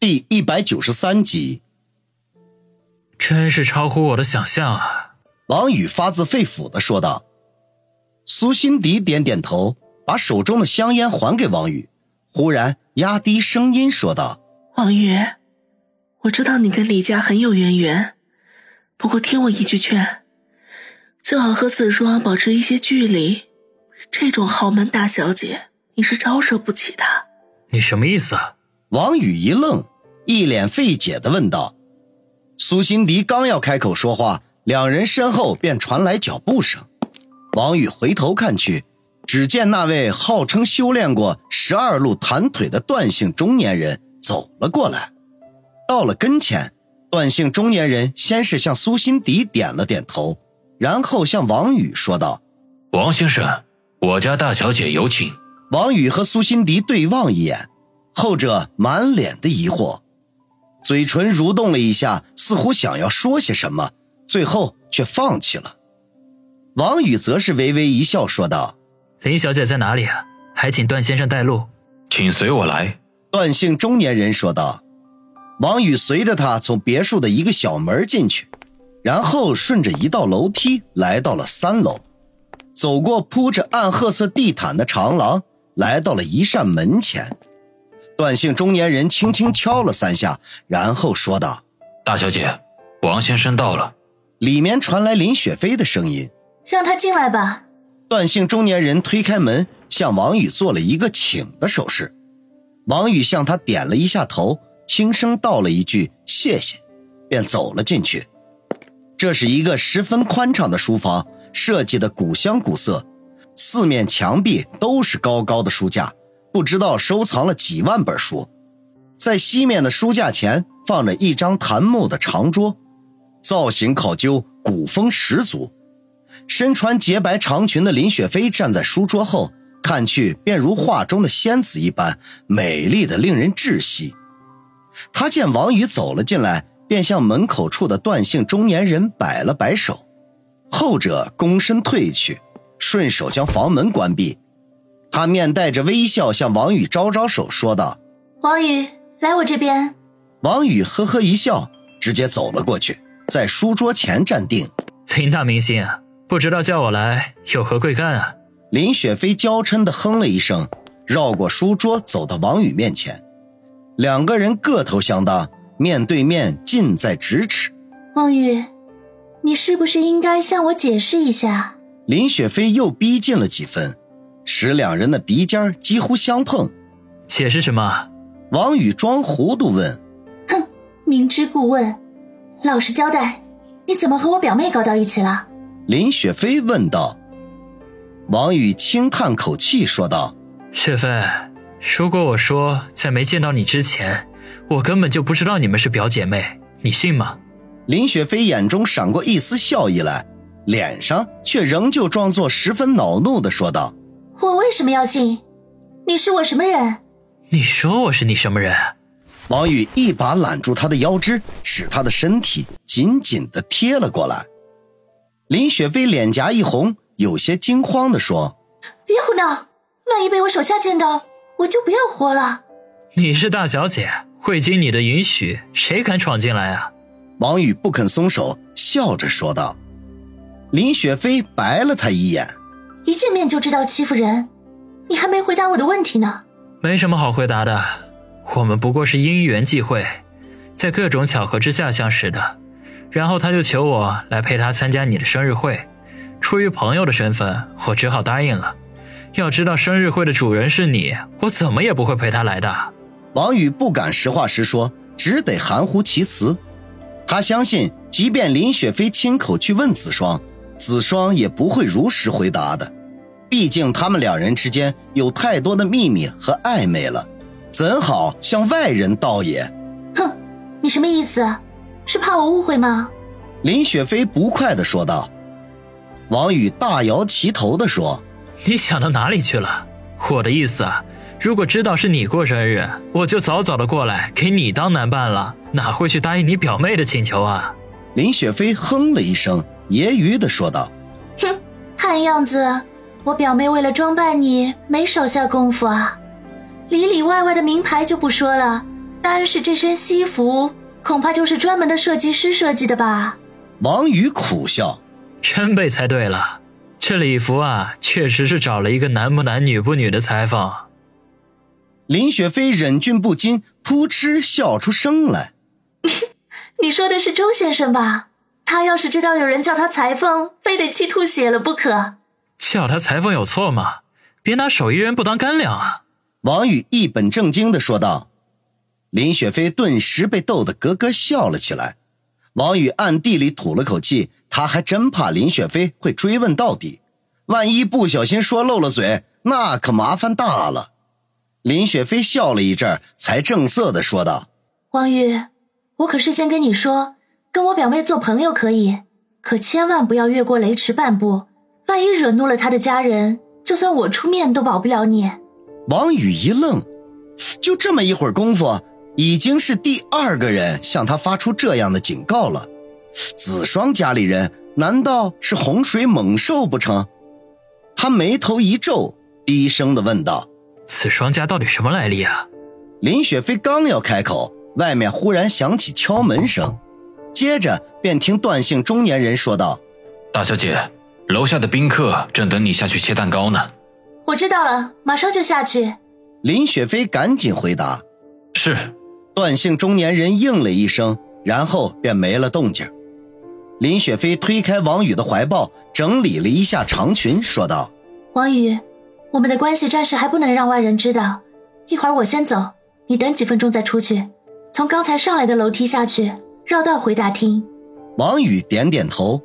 第一百九十三集，真是超乎我的想象啊！王宇发自肺腑的说道。苏辛迪点点头，把手中的香烟还给王宇，忽然压低声音说道：“王宇，我知道你跟李家很有渊源，不过听我一句劝，最好和子双保持一些距离。这种豪门大小姐，你是招惹不起的。”你什么意思啊？王宇一愣，一脸费解的问道：“苏辛迪刚要开口说话，两人身后便传来脚步声。王宇回头看去，只见那位号称修炼过十二路弹腿的段姓中年人走了过来。到了跟前，段姓中年人先是向苏辛迪点了点头，然后向王宇说道：‘王先生，我家大小姐有请。’王宇和苏辛迪对望一眼。”后者满脸的疑惑，嘴唇蠕动了一下，似乎想要说些什么，最后却放弃了。王宇则是微微一笑，说道：“林小姐在哪里啊？还请段先生带路。”请随我来。”段姓中年人说道。王宇随着他从别墅的一个小门进去，然后顺着一道楼梯来到了三楼，走过铺着暗褐色地毯的长廊，来到了一扇门前。段姓中年人轻轻敲了三下，然后说道：“大小姐，王先生到了。”里面传来林雪飞的声音：“让他进来吧。”段姓中年人推开门，向王宇做了一个请的手势。王宇向他点了一下头，轻声道了一句“谢谢”，便走了进去。这是一个十分宽敞的书房，设计的古香古色，四面墙壁都是高高的书架。不知道收藏了几万本书，在西面的书架前放着一张檀木的长桌，造型考究，古风十足。身穿洁白长裙的林雪飞站在书桌后，看去便如画中的仙子一般，美丽的令人窒息。他见王宇走了进来，便向门口处的段姓中年人摆了摆手，后者躬身退去，顺手将房门关闭。他面带着微笑向王宇招招手，说道：“王宇，来我这边。”王宇呵呵一笑，直接走了过去，在书桌前站定。林大明星，不知道叫我来有何贵干啊？林雪飞娇嗔的哼了一声，绕过书桌走到王宇面前。两个人个头相当，面对面近在咫尺。王宇，你是不是应该向我解释一下？林雪飞又逼近了几分。使两人的鼻尖几乎相碰，解释什么？王宇装糊涂问。哼，明知故问，老实交代，你怎么和我表妹搞到一起了？林雪飞问道。王宇轻叹口气说道：“雪飞，如果我说在没见到你之前，我根本就不知道你们是表姐妹，你信吗？”林雪飞眼中闪过一丝笑意来，脸上却仍旧装作十分恼怒的说道。我为什么要信？你是我什么人？你说我是你什么人？王宇一把揽住他的腰肢，使他的身体紧紧的贴了过来。林雪飞脸颊一红，有些惊慌的说：“别胡闹！万一被我手下见到，我就不要活了。”你是大小姐，未经你的允许，谁敢闯进来啊？王宇不肯松手，笑着说道。林雪飞白了他一眼。一见面就知道欺负人，你还没回答我的问题呢。没什么好回答的，我们不过是因缘际会，在各种巧合之下相识的。然后他就求我来陪他参加你的生日会，出于朋友的身份，我只好答应了。要知道生日会的主人是你，我怎么也不会陪他来的。王宇不敢实话实说，只得含糊其辞。他相信，即便林雪飞亲口去问子双，子双也不会如实回答的。毕竟他们两人之间有太多的秘密和暧昧了，怎好向外人道也？哼，你什么意思？是怕我误会吗？林雪飞不快的说道。王宇大摇其头的说：“你想到哪里去了？我的意思啊，如果知道是你过生日，我就早早的过来给你当男伴了，哪会去答应你表妹的请求啊？”林雪飞哼了一声，揶揄的说道：“哼，看样子。”我表妹为了装扮你，没少下功夫啊！里里外外的名牌就不说了，单是这身西服，恐怕就是专门的设计师设计的吧？王宇苦笑，真被猜对了。这礼服啊，确实是找了一个男不男女不女的裁缝。林雪飞忍俊不禁，扑哧笑出声来。你说的是周先生吧？他要是知道有人叫他裁缝，非得气吐血了不可。叫他裁缝有错吗？别拿手艺人不当干粮啊！王宇一本正经的说道。林雪飞顿时被逗得咯咯笑了起来。王宇暗地里吐了口气，他还真怕林雪飞会追问到底，万一不小心说漏了嘴，那可麻烦大了。林雪飞笑了一阵，才正色的说道：“王宇，我可是先跟你说，跟我表妹做朋友可以，可千万不要越过雷池半步，万一惹怒了他的家人，就算我出面都保不了你。”王宇一愣，就这么一会儿功夫。已经是第二个人向他发出这样的警告了，子双家里人难道是洪水猛兽不成？他眉头一皱，低声的问道：“子双家到底什么来历啊？”林雪飞刚要开口，外面忽然响起敲门声，接着便听段姓中年人说道：“大小姐，楼下的宾客正等你下去切蛋糕呢。”我知道了，马上就下去。林雪飞赶紧回答：“是。”段姓中年人应了一声，然后便没了动静。林雪飞推开王宇的怀抱，整理了一下长裙，说道：“王宇，我们的关系暂时还不能让外人知道。一会儿我先走，你等几分钟再出去。从刚才上来的楼梯下去，绕道回大厅。”王宇点点头，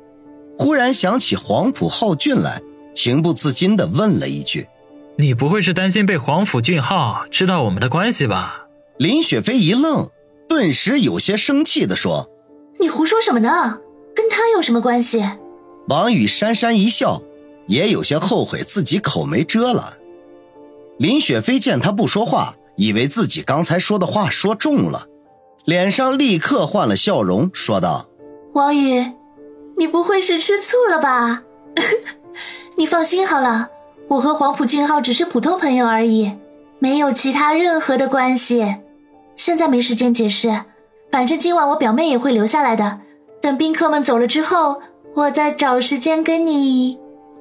忽然想起黄埔浩俊来，情不自禁地问了一句：“你不会是担心被黄埔俊浩知道我们的关系吧？”林雪飞一愣，顿时有些生气地说：“你胡说什么呢？跟他有什么关系？”王宇讪讪一笑，也有些后悔自己口没遮了。林雪飞见他不说话，以为自己刚才说的话说重了，脸上立刻换了笑容，说道：“王宇，你不会是吃醋了吧？你放心好了，我和黄埔俊浩只是普通朋友而已，没有其他任何的关系。”现在没时间解释，反正今晚我表妹也会留下来的。等宾客们走了之后，我再找时间跟你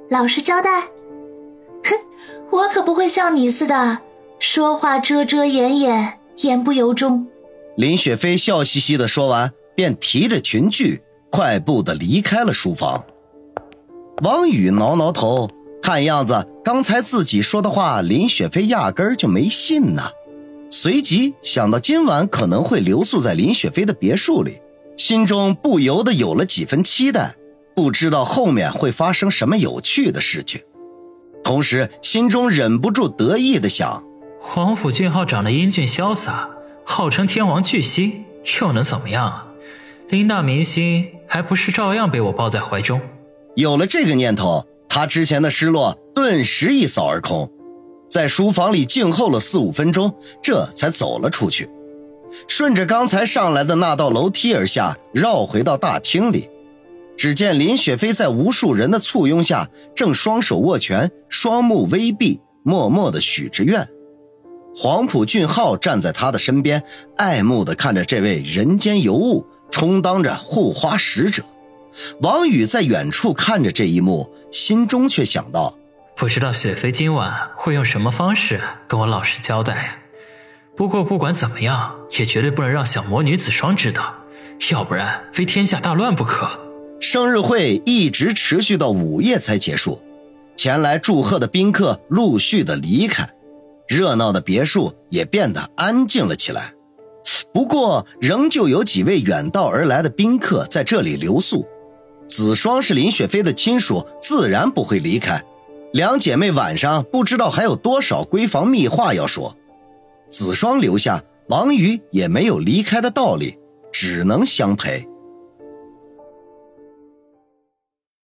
老实交代。哼，我可不会像你似的，说话遮遮掩掩，言不由衷。林雪飞笑嘻嘻的说完，便提着裙裾，快步的离开了书房。王宇挠挠头，看样子刚才自己说的话，林雪飞压根儿就没信呢。随即想到今晚可能会留宿在林雪飞的别墅里，心中不由得有了几分期待，不知道后面会发生什么有趣的事情。同时，心中忍不住得意的想：黄甫俊浩长得英俊潇洒，号称天王巨星，又能怎么样？林大明星还不是照样被我抱在怀中？有了这个念头，他之前的失落顿时一扫而空。在书房里静候了四五分钟，这才走了出去，顺着刚才上来的那道楼梯而下，绕回到大厅里。只见林雪飞在无数人的簇拥下，正双手握拳，双目微闭，默默的许着愿。黄埔俊浩站在他的身边，爱慕的看着这位人间尤物，充当着护花使者。王宇在远处看着这一幕，心中却想到。不知道雪飞今晚会用什么方式跟我老实交代。不过不管怎么样，也绝对不能让小魔女子双知道，要不然非天下大乱不可。生日会一直持续到午夜才结束，前来祝贺的宾客陆续的离开，热闹的别墅也变得安静了起来。不过，仍旧有几位远道而来的宾客在这里留宿。子双是林雪飞的亲属，自然不会离开。两姐妹晚上不知道还有多少闺房密话要说，子双留下，王宇也没有离开的道理，只能相陪。